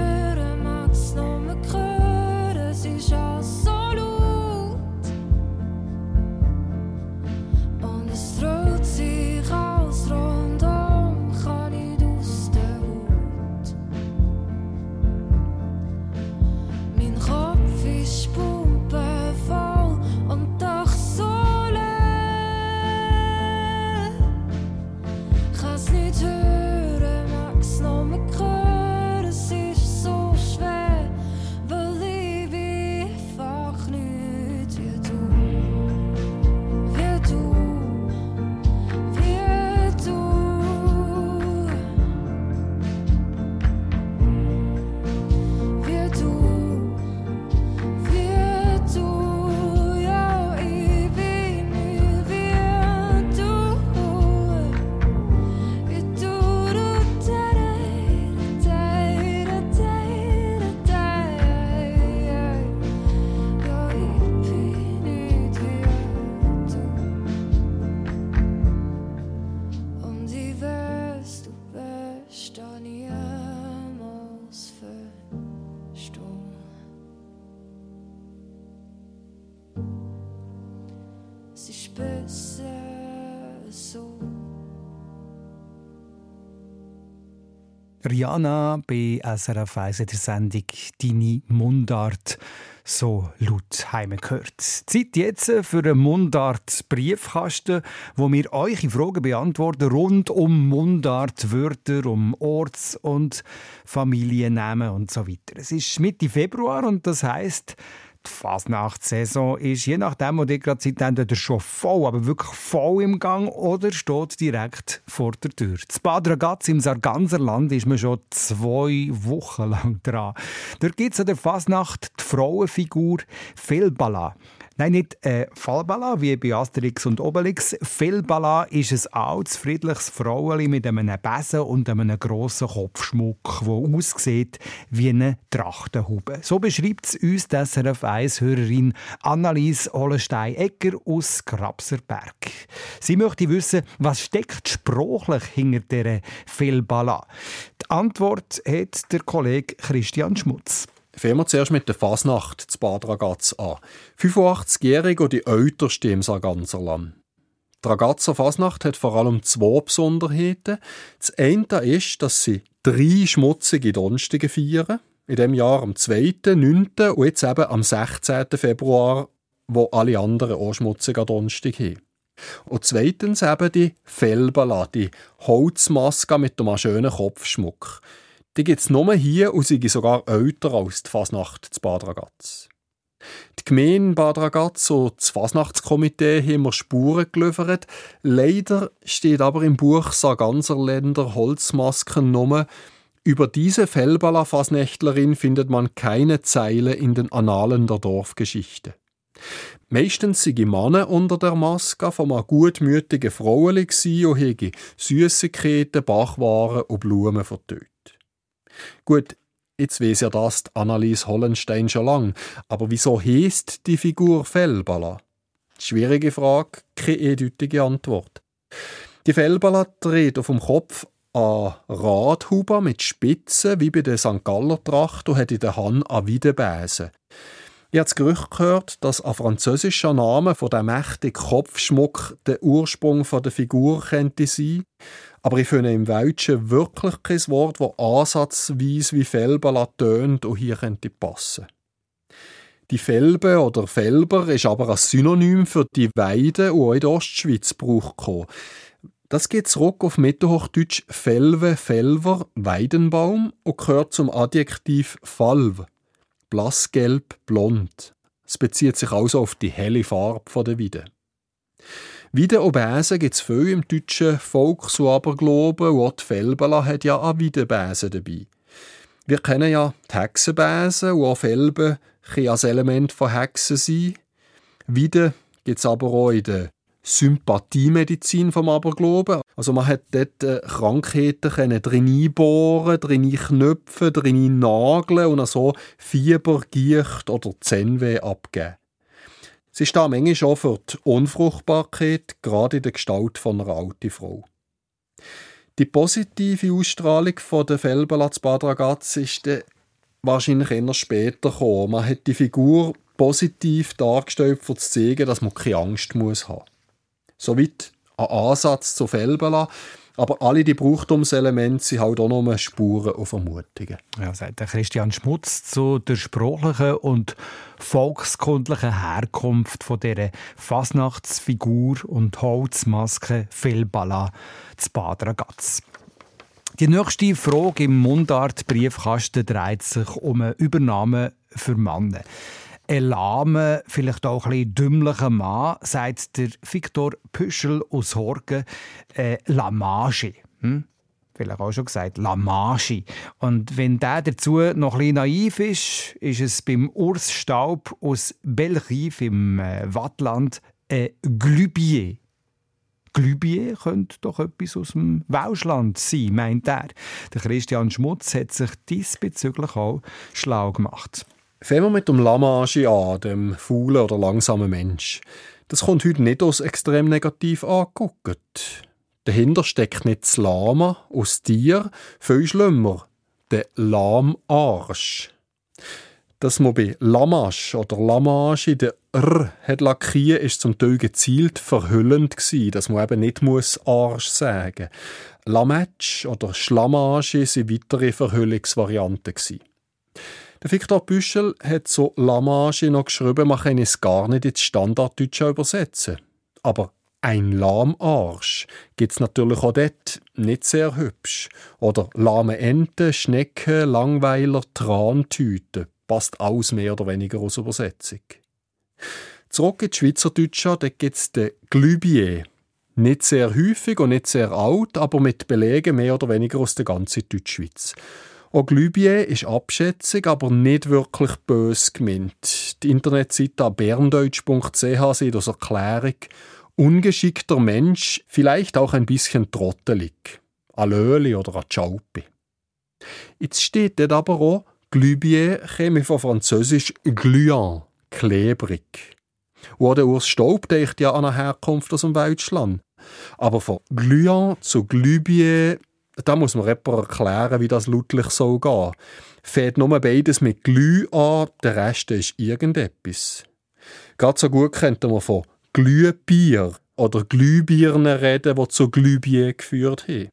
Rihanna bei SRF 1 in der Sendung «Deine Mundart» so laut heim gehört. Zeit jetzt für einen Mundart-Briefkasten, wo wir eure Fragen beantworten rund um Mundart-Wörter, um Orts- und Familiennamen und so weiter. Es ist Mitte Februar und das heißt die Fasnachtssaison ist, je nachdem, wo ihr gerade seid, entweder schon voll, aber wirklich voll im Gang oder steht direkt vor der Tür. Das Bad Ragaz im Sarganserland ist man schon zwei Wochen lang dran. Dort gibt es an der Fasnacht die Frauenfigur Felbala. Nein, nicht äh, Fallbala wie bei Asterix und Obelix. Felbala ist ein altes, friedliches Frauenli mit einem Besen und einem grossen Kopfschmuck, der aussieht wie eine Trachtenhaube. So beschreibt es uns die SRF 1-Hörerin Annelies Hollenstein-Egger aus Grabserberg. Sie möchte wissen, was steckt sprachlich hinter dieser Felbala. Die Antwort hat der Kollege Christian Schmutz. Fangen wir zuerst mit der Fasnacht zu Bad Ragaz an. 85-Jährige und die älteste im Sarganserland. Die Ragazzer Fasnacht hat vor allem zwei Besonderheiten. Das eine ist, dass sie drei schmutzige Donstige feiern. In dem Jahr am 2., 9. und jetzt eben am 16. Februar, wo alle anderen auch schmutzige Donstig haben. Und zweitens eben die Fellbala, die Holzmaske mit einem schönen Kopfschmuck. Die gibt es nur hier und sie sogar älter als die Fasnacht zu Bad Ragaz. Die Gemeinde Bad Ragaz und das Fasnachtskomitee haben mir Spuren geliefert. Leider steht aber im Buch Sarganserländer Holzmasken nur, über diese Fellbala-Fasnächtlerin findet man keine Zeile in den Annalen der Dorfgeschichte. Meistens sind die Männer unter der Maske von einem gutmütigen Frauen und haben Süßigkeiten, Bachwaren und Blumen vertötet. Gut, jetzt weiss ja das die Annelies Hollenstein schon lang, aber wieso heisst die Figur Fellbala? Schwierige Frage, keine eindeutige Antwort. Die Fellbala dreht auf dem Kopf an Radhuber mit Spitzen, wie bei der St. Galler Tracht, und hat in der Hand eine Wiedebäse. Ich habe das Gerücht gehört, dass ein französischer Name von dem mächtigen Kopfschmuck der Ursprung der Figur könnte sein. Aber ich finde im Deutschen wirklich kein Wort, das ansatzweise wie Felbala tönt und hier könnte passen. Die Felbe oder Felber ist aber ein Synonym für die Weide, die auch in der Ostschweiz gebraucht kommt. Das geht zurück auf Mittelhochdeutsch Felve, Felver, Weidenbaum und gehört zum Adjektiv Falv, blassgelb, blond. Es bezieht sich also auf die helle Farbe der Weide. Wie den Obesen gibt es viel im deutschen Volks- und Aberglauben und auch die Felbela hat ja auch Wiedebesen dabei. Wir kennen ja die Hexenbesen und auch Felben können als Element von Hexen sein. Wiede gibt es aber auch in der Sympathiemedizin vom Aberglauben. Also man hat dort äh, Krankheiten können drin einbohren, drin knöpfen, drin nageln und so Fieber, Gicht oder Zähnweh abgeben. Sie steht manchmal auch für die Unfruchtbarkeit, gerade in der Gestalt von einer alten Frau. Die positive Ausstrahlung von der Felbelatz Badragatz ist wahrscheinlich eher später gekommen. Man hat die Figur positiv dargestellt, um zu zeigen, dass man keine Angst muss haben. Soweit ein Ansatz zu Felbela. Aber alle die Brauchtumselemente sind halt auch nur Spuren und Vermutungen. Ja, sagt der Christian Schmutz zu der sprachlichen und volkskundlichen Herkunft von dieser Fasnachtsfigur und Holzmaske Felbala zu Bad Ragaz. Die nächste Frage im Mundart-Briefkasten dreht sich um eine Übernahme für Männer ein lahmer, vielleicht auch ein bisschen dümmlicher Mann, sagt der Viktor Püschel aus Horgen, äh, Lamage. Hm? Vielleicht auch schon gesagt, Lamage. Und wenn der dazu noch ein bisschen naiv ist, ist es beim Urs Staub aus Belchiv im äh, Wattland ein Glübier. Glübier könnte doch etwas aus dem Welschland sein, meint er. Der Christian Schmutz hat sich diesbezüglich auch schlau gemacht. Fangen wir mit dem Lamage an, dem faulen oder langsamen Mensch. Das kommt heute nicht als extrem negativ angeguckt. Dahinter steckt nicht das Lama aus Tier, viel schlimmer, der Lahmarsch. Dass man bei Lamasch oder Lamage den R hat lackieren, ist zum Teil gezielt verhüllend gewesen, dass man eben nicht muss Arsch sagen. Lamatsch oder Schlamage sind weitere Verhüllungsvarianten gewesen. Der Viktor Büschel hat so Lamage noch geschrieben, man kann es gar nicht ins Standarddeutsche übersetzen. Aber ein Lahmarsch gibt's natürlich auch dort nicht sehr hübsch. Oder lahme Ente, Schnecke, Langweiler, Trantüte passt alles mehr oder weniger aus Übersetzung. Zurück ins Schweizerdeutsche, da gibt es den Glübier. Nicht sehr häufig und nicht sehr alt, aber mit Belegen mehr oder weniger aus der ganzen Deutschschweiz. Auch Glübier ist Abschätzung, aber nicht wirklich bös gemeint. Die Internetseite berndeutsch.ch sieht als Erklärung ungeschickter Mensch, vielleicht auch ein bisschen trottelig. Alöli oder a Chaupi. Jetzt steht dort aber auch, Glübier käme von französisch gluant, klebrig. Und der Urs Staub denkt ja an eine Herkunft aus dem Weltschland. Aber von gluant zu Glübier, da muss man jemand erklären, wie das lautlich soll gehen. Fährt nur beides mit Glü an, der Rest ist irgendetwas. Gerade so gut könnte man von Glühbier oder Glühbirnen reden, die zu Glühbier geführt haben.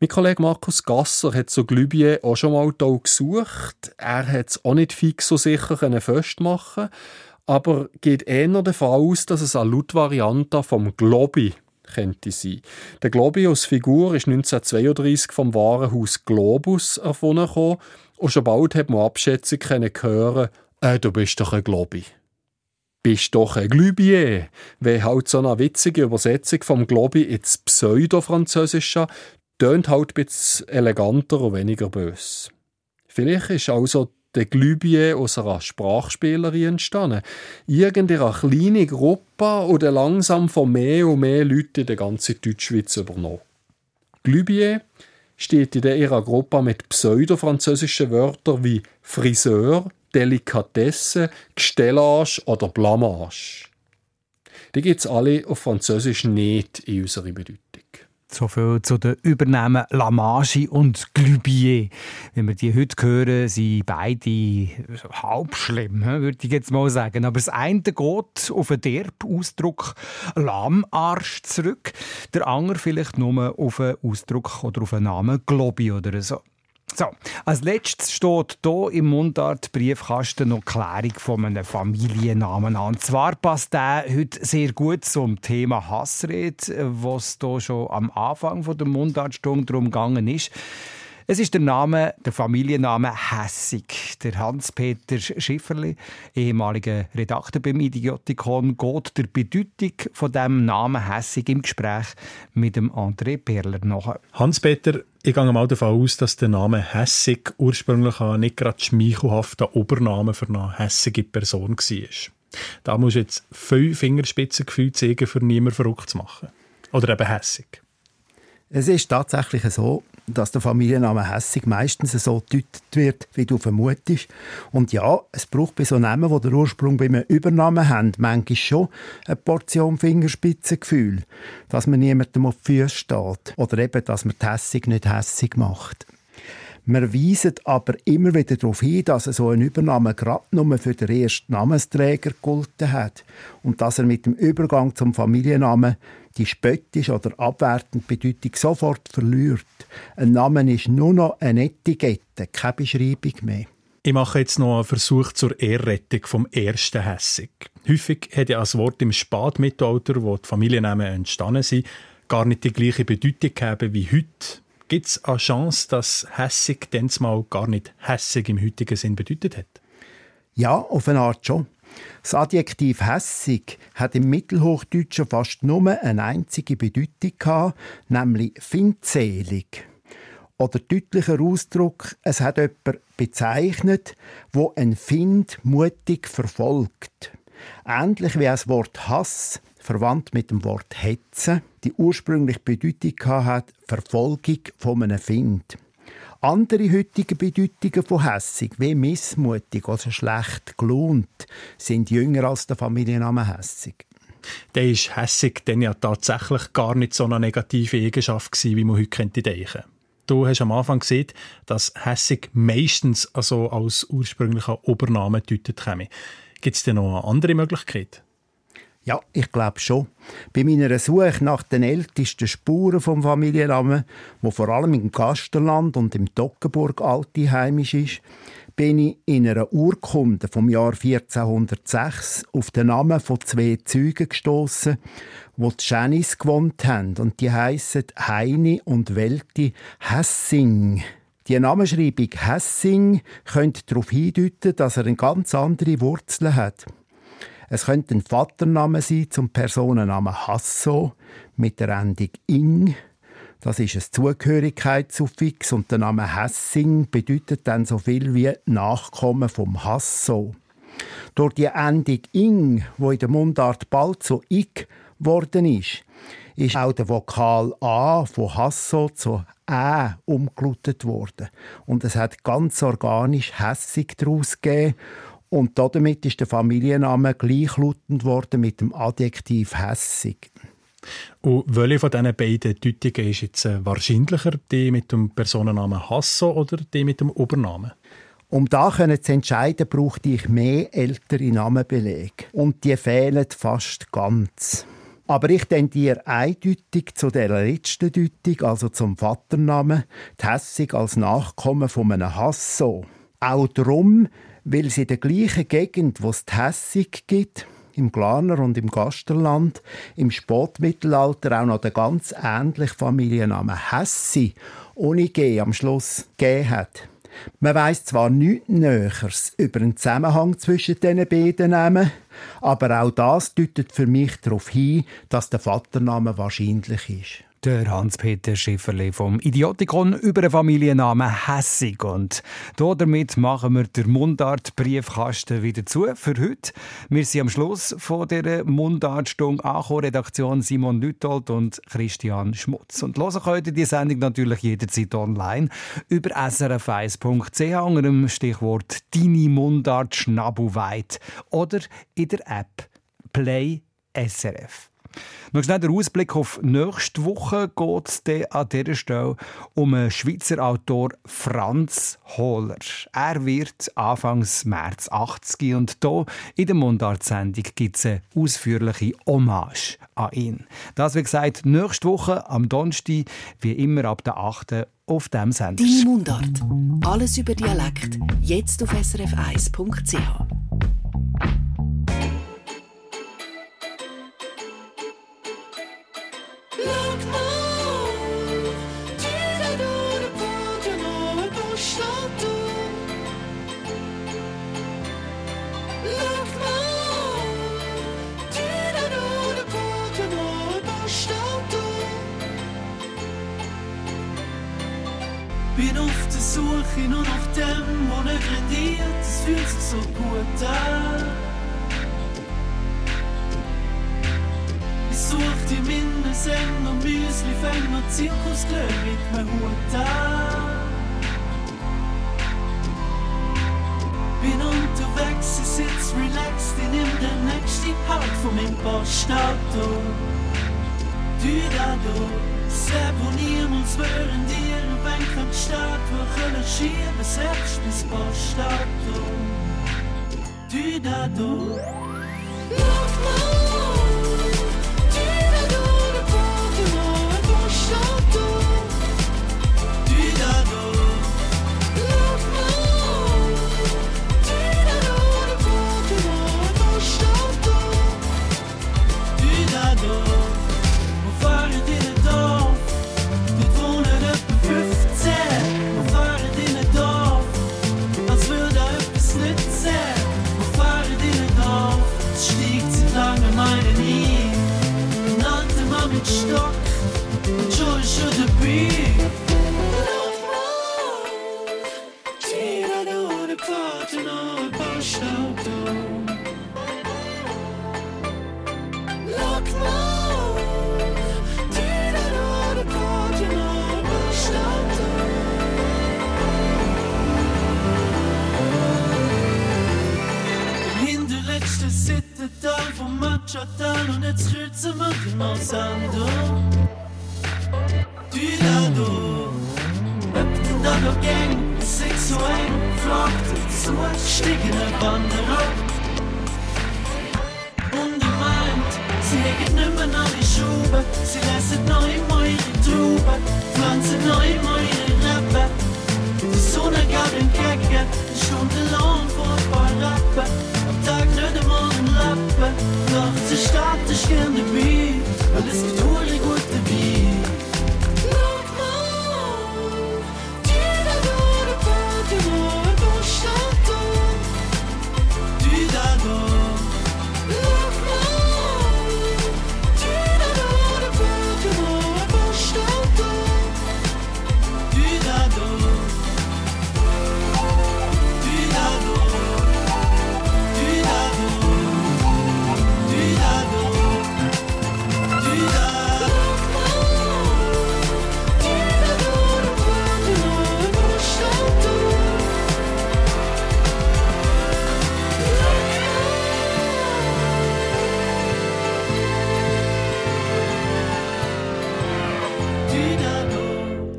Mein Kollege Markus Gasser hat so Glübie auch schon mal hier gesucht. Er hat es auch nicht fix so sicher festmachen aber geht eher davon aus, dass es eine Lautvariante vom Globi könnte sein. Der Globi als Figur ist 1932 vom Warenhaus Globus erfunden und schon bald hat man Abschätzung hören, äh, du bist doch ein Globi. Bist doch ein Glübier. Wie halt so eine witzige Übersetzung vom Globi ins Pseudo-Französische tönt halt ein bisschen eleganter und weniger bös. Vielleicht ist also der Glübier aus einer Sprachspielerin entstanden. Irgendeine kleine Gruppe oder langsam von mehr und mehr Leuten in der ganzen Deutschschweiz übernommen. Glübier steht in ihrer Gruppe mit pseudo-französischen Wörtern wie Friseur, Delikatesse, Gestellage oder Blamage. Die gibt es alle auf Französisch nicht in unserer Bedeutung. So viel zu den Übernahmen Lamage und Glübier. Wenn wir die heute hören, sind beide halb schlimm, würde ich jetzt mal sagen. Aber das eine geht auf den Derb-Ausdruck Lahmarsch zurück, der andere vielleicht nur auf einen Ausdruck oder auf einen Namen Globi oder so. So, als letztes steht hier im Mundart-Briefkasten noch Klärung von einem Familiennamen an. Und zwar passt der heute sehr gut zum Thema Hassrede, was hier schon am Anfang der Mundartstunde darum gegangen ist. Es ist der Name, der Familienname Hässig. Der Hans-Peter Schifferli, ehemaliger Redakteur beim Idiotikon, geht der Bedeutung von dem Namen Hässig im Gespräch mit dem André Perler nach. Hans-Peter, ich gehe mal davon aus, dass der Name Hässig ursprünglich nicht gerade schmeichelhafter Obername für eine hässige Person war. Da muss jetzt viel Fingerspitzengefühl zeigen, für niemanden verrückt zu machen. Oder eben hässig. Es ist tatsächlich so, dass der Familienname Hässig meistens so gedeutet wird, wie du vermutest. Und ja, es braucht bei so Namen, die den Ursprung bei einem Übernamen haben, manchmal schon eine Portion Fingerspitzengefühl, dass man niemandem auf die Füße steht. Oder eben, dass man die Hässig nicht hässig macht. Wir weisen aber immer wieder darauf hin, dass so ein Übernahme gerade nur für den ersten Namensträger gegolten hat und dass er mit dem Übergang zum Familiennamen die spöttische oder abwertende Bedeutung sofort verliert. Ein Name ist nur noch eine Etikette, keine Beschreibung mehr. Ich mache jetzt noch einen Versuch zur Ehrrettung vom ersten Hässig. Häufig hat ja das Wort im Spätmittelalter, wo die Familiennamen entstanden sind, gar nicht die gleiche Bedeutung haben wie heute. Gibt es eine Chance, dass hässig mal gar nicht hässig im heutigen Sinn bedeutet hat? Ja, auf eine Art schon. Das Adjektiv hässig hat im Mittelhochdeutschen fast nur eine einzige Bedeutung gehabt, nämlich findzelig. Oder deutlicher Ausdruck, es hat jemand bezeichnet, wo ein Find mutig verfolgt. Ähnlich wie das Wort Hass, verwandt mit dem Wort Hetze, die ursprünglich Bedeutung hat, Verfolgung von einem Find. Andere heutige Bedeutungen von hässig, wie missmutig oder schlecht gelohnt, sind jünger als der Familienname hässig. Der ist hässig dann ja tatsächlich gar nicht so eine negative Eigenschaft gewesen, wie man heute könnte denken. Du hast am Anfang gesehen, dass Hässig meistens also als ursprünglicher Obername gedeutet käme. Gibt es denn noch eine andere Möglichkeit? Ja, ich glaube schon. Bei meiner Suche nach den ältesten Spuren vom Familiennamen, wo vor allem im Gasterland und im Toggenburg alte heimisch ist, bin ich in einer Urkunde vom Jahr 1406 auf den Namen von zwei Zeugen gestoßen, wo die Janis gewohnt haben und die heißen Heini und Welti Hessing. Die Namenschreibung Hessing könnte darauf hindeuten, dass er eine ganz andere Wurzel hat. Es könnte ein Vatername sein zum Personennamen Hasso mit der Endung ing. Das ist ein Zugehörigkeitssuffix und der Name Hessing bedeutet dann so viel wie Nachkommen vom Hasso. Durch die Endung ing, wo in der Mundart bald zu ik worden ist, ist auch der Vokal A von Hasso zu Ä umgelutet worden. Und es hat ganz organisch Hässig daraus gegeben und damit ist der Familienname gleichlautend worden mit dem Adjektiv hässig. Und welche von diesen beiden Deutungen ist jetzt äh, wahrscheinlicher, die mit dem Personennamen Hasso oder die mit dem Obernamen? Um da zu entscheiden, brauchte ich mehr ältere Namenbelege. Und die fehlen fast ganz. Aber ich tendiere eindeutig zu der letzten Deutung, also zum Vaternamen, die Hässig als Nachkommen von einem Hasso. Auch darum, weil sie in der gleichen Gegend, wo es die Hässig gibt, im Glaner und im Gasterland, im Spätmittelalter auch noch der ganz ähnliche Familienname Hessi ohne G am Schluss gegeben hat. Man weiß zwar nichts Näheres über den Zusammenhang zwischen diesen beiden Namen, aber auch das deutet für mich darauf hin, dass der Vatername wahrscheinlich ist der Hans-Peter Schifferli vom Idiotikon über den Familiennamen Hessig. Und damit machen wir den Mundart-Briefkasten wieder zu für heute. Wir sind am Schluss von dieser Mundartstunde angekommen. Redaktion Simon Lütold und Christian Schmutz. Und hören könnt ihr die Sendung natürlich jederzeit online über srf1.ch unter dem Stichwort «Deine Mundart Schnabelweit» oder in der App «Play SRF». Noch schnell der Ausblick auf nächste Woche geht es an dieser Stelle um den Schweizer Autor Franz Hohler. Er wird Anfangs März 80 und hier in der Mundart-Sendung gibt es eine ausführliche Hommage an ihn. Das, wie gesagt, nächste Woche am Donnerstag, wie immer ab der 8. auf dem Sender. Deine Mundart. Alles über Dialekt. Jetzt auf srf1.ch. Suche nur nach dem, nicht rendiert, es fühlt sich so gut an. Ich such die Minnesänger, Müslifänger, Zirkusglöh mit meinem Hut an. Bin unterwegs, ich sitz relaxed, ich nimm den nächsten Halt von meinem Postauto. Du da, du. Seponieren uns während ihre Bänke am Start, wo können schieben, selbst bis Postauto. Du da, du. Look, look. Schottland und jetzt kürzen wir den Monsando. Du da, Gang, es ist so eng, flockt zu, stiegen Wanderer. Und ich meint, sie hegen nimmer an die Schube, sie lassen neu meine Trauben, pflanzen neu meine Rappen. Die Sonne gab entgegen, stundenlang vor ein paar Rappen, Stadt, ich gerne dabei, weil es gibt hure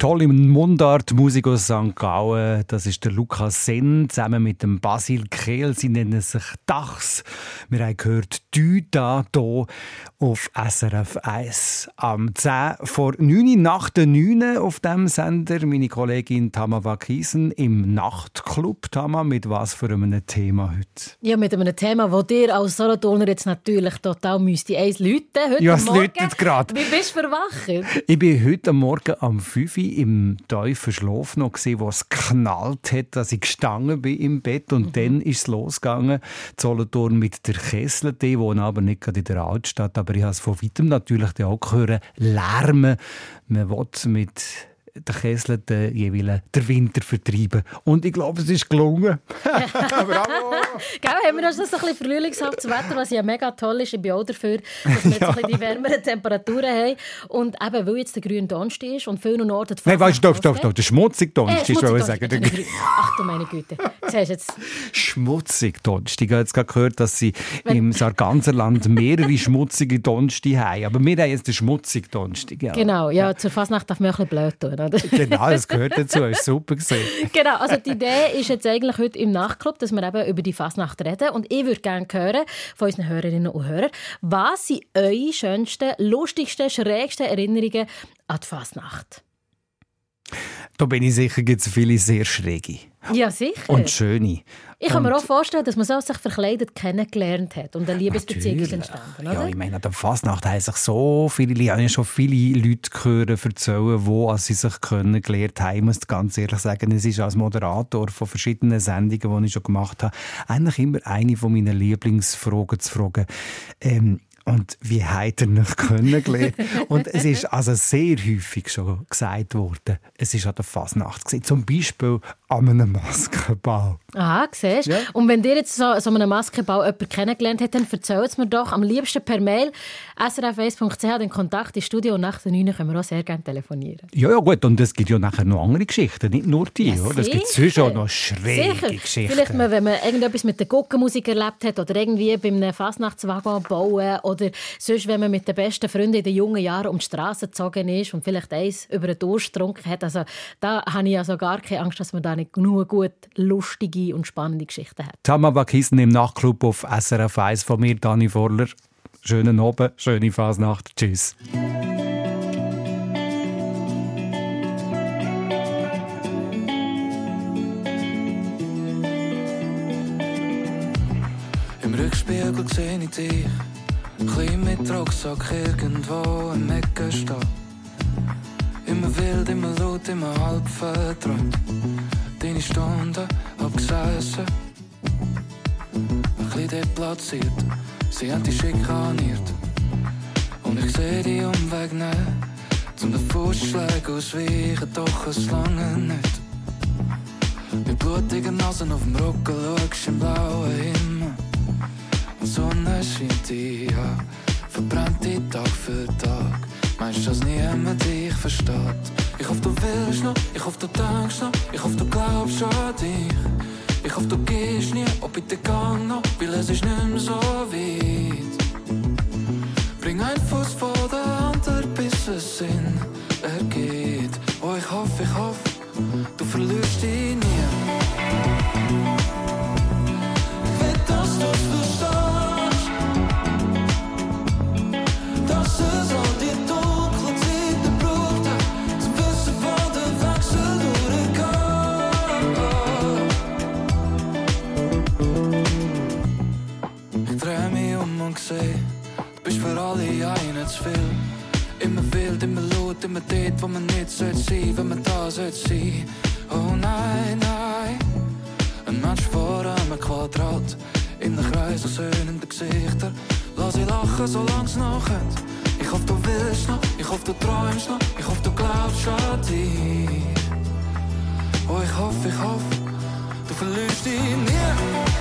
Toll im Mundart Musik aus St. Gallen. Das ist der Lukas Senn zusammen mit dem Basil Kehl. Sie nennen sich Dachs. Wir haben gehört Düda hier auf SRF 1. Am 10 vor 9 nach der 9 auf dem Sender meine Kollegin Tama Wakisen im Nachtclub. Tama, mit was für einem Thema heute? Ja, mit einem Thema, das dir als Solothurner jetzt natürlich total müsste eins läuten. Heute Ja, es läutet gerade. Wie bist du verwacht? Ich bin heute Morgen am 5 Uhr im tiefen Schlaf noch gesehen, wo es knallt hat, dass ich gestanden bin im Bett und dann ist es losgegangen. Solothurn mit der Kessel, die wohnen aber nicht gerade in der Altstadt, aber ich habe es von weitem natürlich auch gehört, Lärmen. Man will mit der Kessel den jeweils den Winter vertreiben. Und ich glaube, es ist gelungen. [LAUGHS] [LAUGHS] Gell, haben wir das ein bisschen frühlingshaftes Wetter, was ja mega toll ist. Ich bin auch dafür, dass wir [LAUGHS] jetzt ein bisschen die wärmeren Temperaturen haben. Und eben, weil jetzt der grüne Donnerstag ist und viel Norden die Nein, weißt du, stopp, stopp, stopp. Der schmutzige Donnerstag, Äh, ist, wollte ich schmutzig sagen. Ach du meine Güte. Hast jetzt... Schmutzig Donnerstag. Ich habe jetzt gerade gehört, dass sie im Sarganserland mehrere schmutzige Donnerstag haben. Aber wir haben jetzt den schmutzigen Donnerstag. Ja. Genau, ja, zur Fasnacht darf man auch ein bisschen blöd tun, oder? [LAUGHS] Genau, das gehört dazu. Ist super gesehen. genau, also die Idee ist jetzt eigentlich heute im Nachtclub, dass wir eben über die Fasnacht reden. Und ich würde gerne hören von unseren Hörerinnen und Hörern, was sind eure schönsten, lustigsten, schrägsten Erinnerungen an die Fasnacht? Da bin ich sicher, gibt es viele sehr schräge Ja, sicher. und schöne. ich kann mir auch vorstellen, dass man so sich verkleidet kennengelernt hat und eine Liebesbeziehung ist entstanden, oder? Ja, ich meine, an der Fasnacht haben sich so viele, ich habe schon viele Leute gehört erzählen, wo sie sich kennengelernt haben. Ich muss ganz ehrlich sagen, es ist als Moderator von verschiedenen Sendungen, die ich schon gemacht habe, eigentlich immer eine von meinen Lieblingsfragen zu fragen. Ähm, und wie habt ihr euch kennengelernt? [LAUGHS] und es ist also sehr häufig schon gesagt worden, es ist an der Fasnacht gewesen. Zum Beispiel an einem Maskenball. Aha, siehst du. Und wenn dir jetzt so, so einen Maskenbau jemand kennengelernt hat, dann erzähl es mir doch am liebsten per Mail srf1.ch den Kontakt ins Studio und nach der 9 können wir auch sehr gerne telefonieren. Ja, ja, gut. Und es gibt ja nachher noch andere Geschichten, nicht nur die. Ja, oder? Es gibt sonst auch noch schräge Sicher. Geschichten. Vielleicht, mal, wenn man irgendetwas mit der Guckenmusik erlebt hat oder irgendwie bei einem Fastnachtswagen bauen oder sonst, wenn man mit den besten Freunden in den jungen Jahren um die Straße gezogen ist und vielleicht eins über den Durst getrunken hat. Also da habe ich also gar keine Angst, dass man da nicht genug gut lustige und spannende Geschichten hat. Tama Wakisen im Nachtclub auf SRF 1 von mir, Dani Vorler. Schönen Abend, schöne Fasnacht. Tschüss. Im Rückspiegel sehe ich dich, klein mit Rucksack irgendwo im Ecken stehen. Immer wild, immer laut, immer halb verträumt. Deine Stunden abgesessen, ein bisschen deplatziert. Sie haben dich schikaniert. Und ich sehe die Umweg nicht, zum den Fußschlägen ausweichen, doch es lange nicht. Mit blutiger Nase auf dem Rücken schaust im blauen Himmel. Und die Sonne scheint dich an, verbrennt dich Tag für Tag. Meinst du, dass niemand dich versteht? Ich hoffe, du willst noch, ich hoffe, du denkst noch, ich hoffe, du glaubst an dich. Ich hoffe, du gehst nie, ob bitte gang noch, weil es ist nicht mehr so weit. Bring einen Fuß vor den anderen, bis es Sinn ergeht. Oh, ich hoffe, ich hoffe, du verlierst dich nie. Seh, du bist für alle viel. Immer wild, immer laut, immer dort, wo man nicht sollte sein, wenn man da sollte sein. Oh nein, nein. Ein Mensch vor einem Quadrat, in einem Kreis aus höhnenden Gesichtern. Lass sie lachen, solang's noch kommt. Ich hoffe, du willst noch, ich hoffe, du träumst noch, ich hoffe, du glaubst an dich. Oh, ich hoffe, ich hoffe, du verlierst dich nie.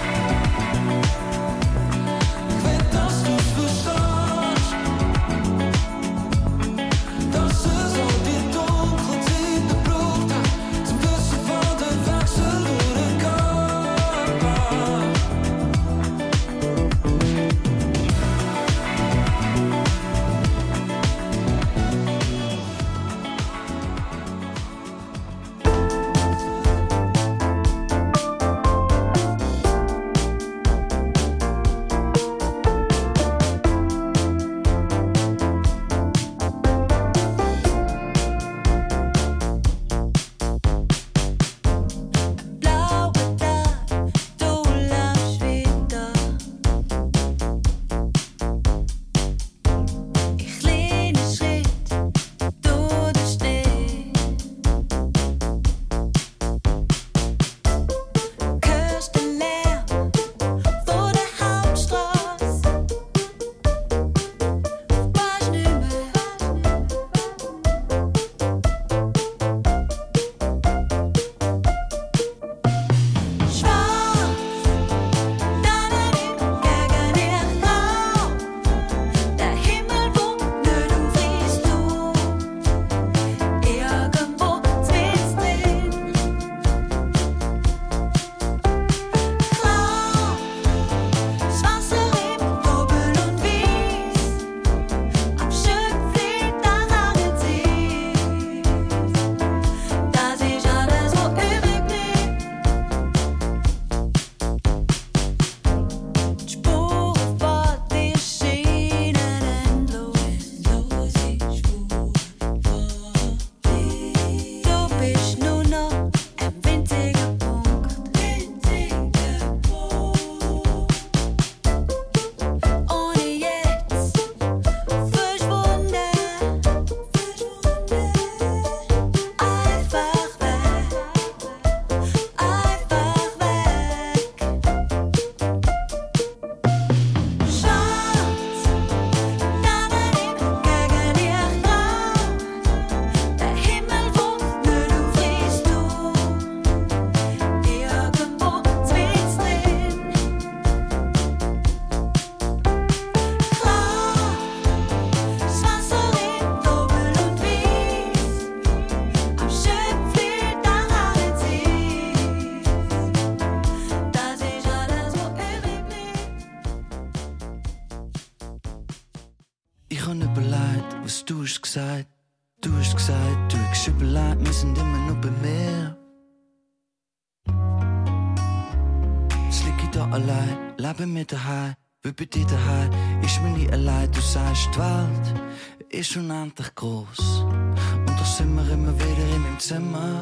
Bei dir daheim. Ist mir nie allein, du sagst, die Welt ist unendlich groß. Und da sind wir immer wieder in meinem Zimmer.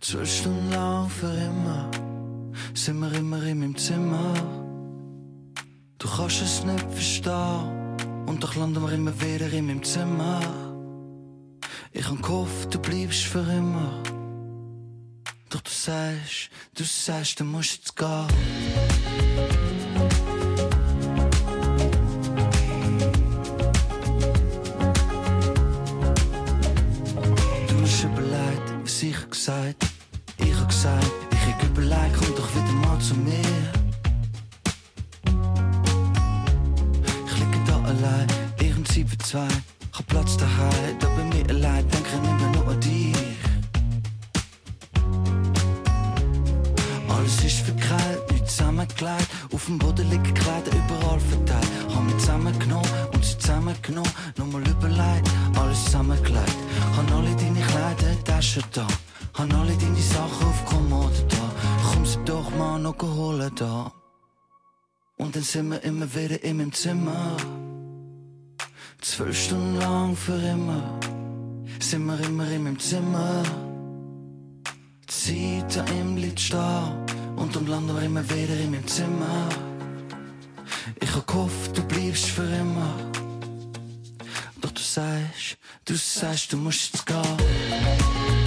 Zwölf Stunden lang für immer, sind wir immer in meinem Zimmer. Du kannst es nicht verstehen. Und doch landen wir immer wieder in meinem Zimmer. Ich hab gehofft, du bleibst für immer. Doch du sagst, du sagst, du musst jetzt gehen. Gesagt. Ich hab gesagt, ich hab überlegt, komm doch wieder mal zu mir. Ich liege da allein, ihren Zeit für zwei. Ich hab Platz daheim, da bei mir allein, denke ich immer nur an dich. Alles ist verkeilt, nicht zusammengelegt. Auf dem Boden liegen Kleider überall verteilt. Hab mich zusammengenommen und sie zusammengenommen. Nochmal überlegt, alles zusammengelegt. Hab alle deine Kleider, Taschen da. Han alle deine Sachen auf Kommode da. Komm sie doch mal noch holen da. Und dann sind wir immer wieder in meinem Zimmer. Zwölf Stunden lang für immer. Sind wir immer in meinem Zimmer. Zeit an ihm liegt stehen. Und dann landen wir immer wieder in meinem Zimmer. Ich hab gehofft, du bleibst für immer. Doch du sagst, du sagst, du musst jetzt gehen.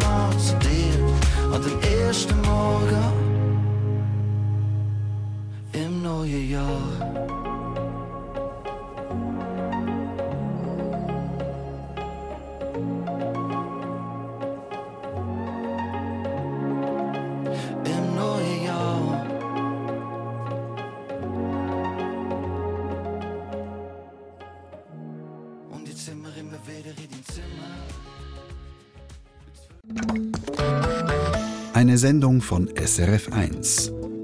Mal zu dir an dem ersten Morgen im neuen Jahr. Im neuen Jahr. Und wir immer wieder in Zimmer. Eine Sendung von SRF1.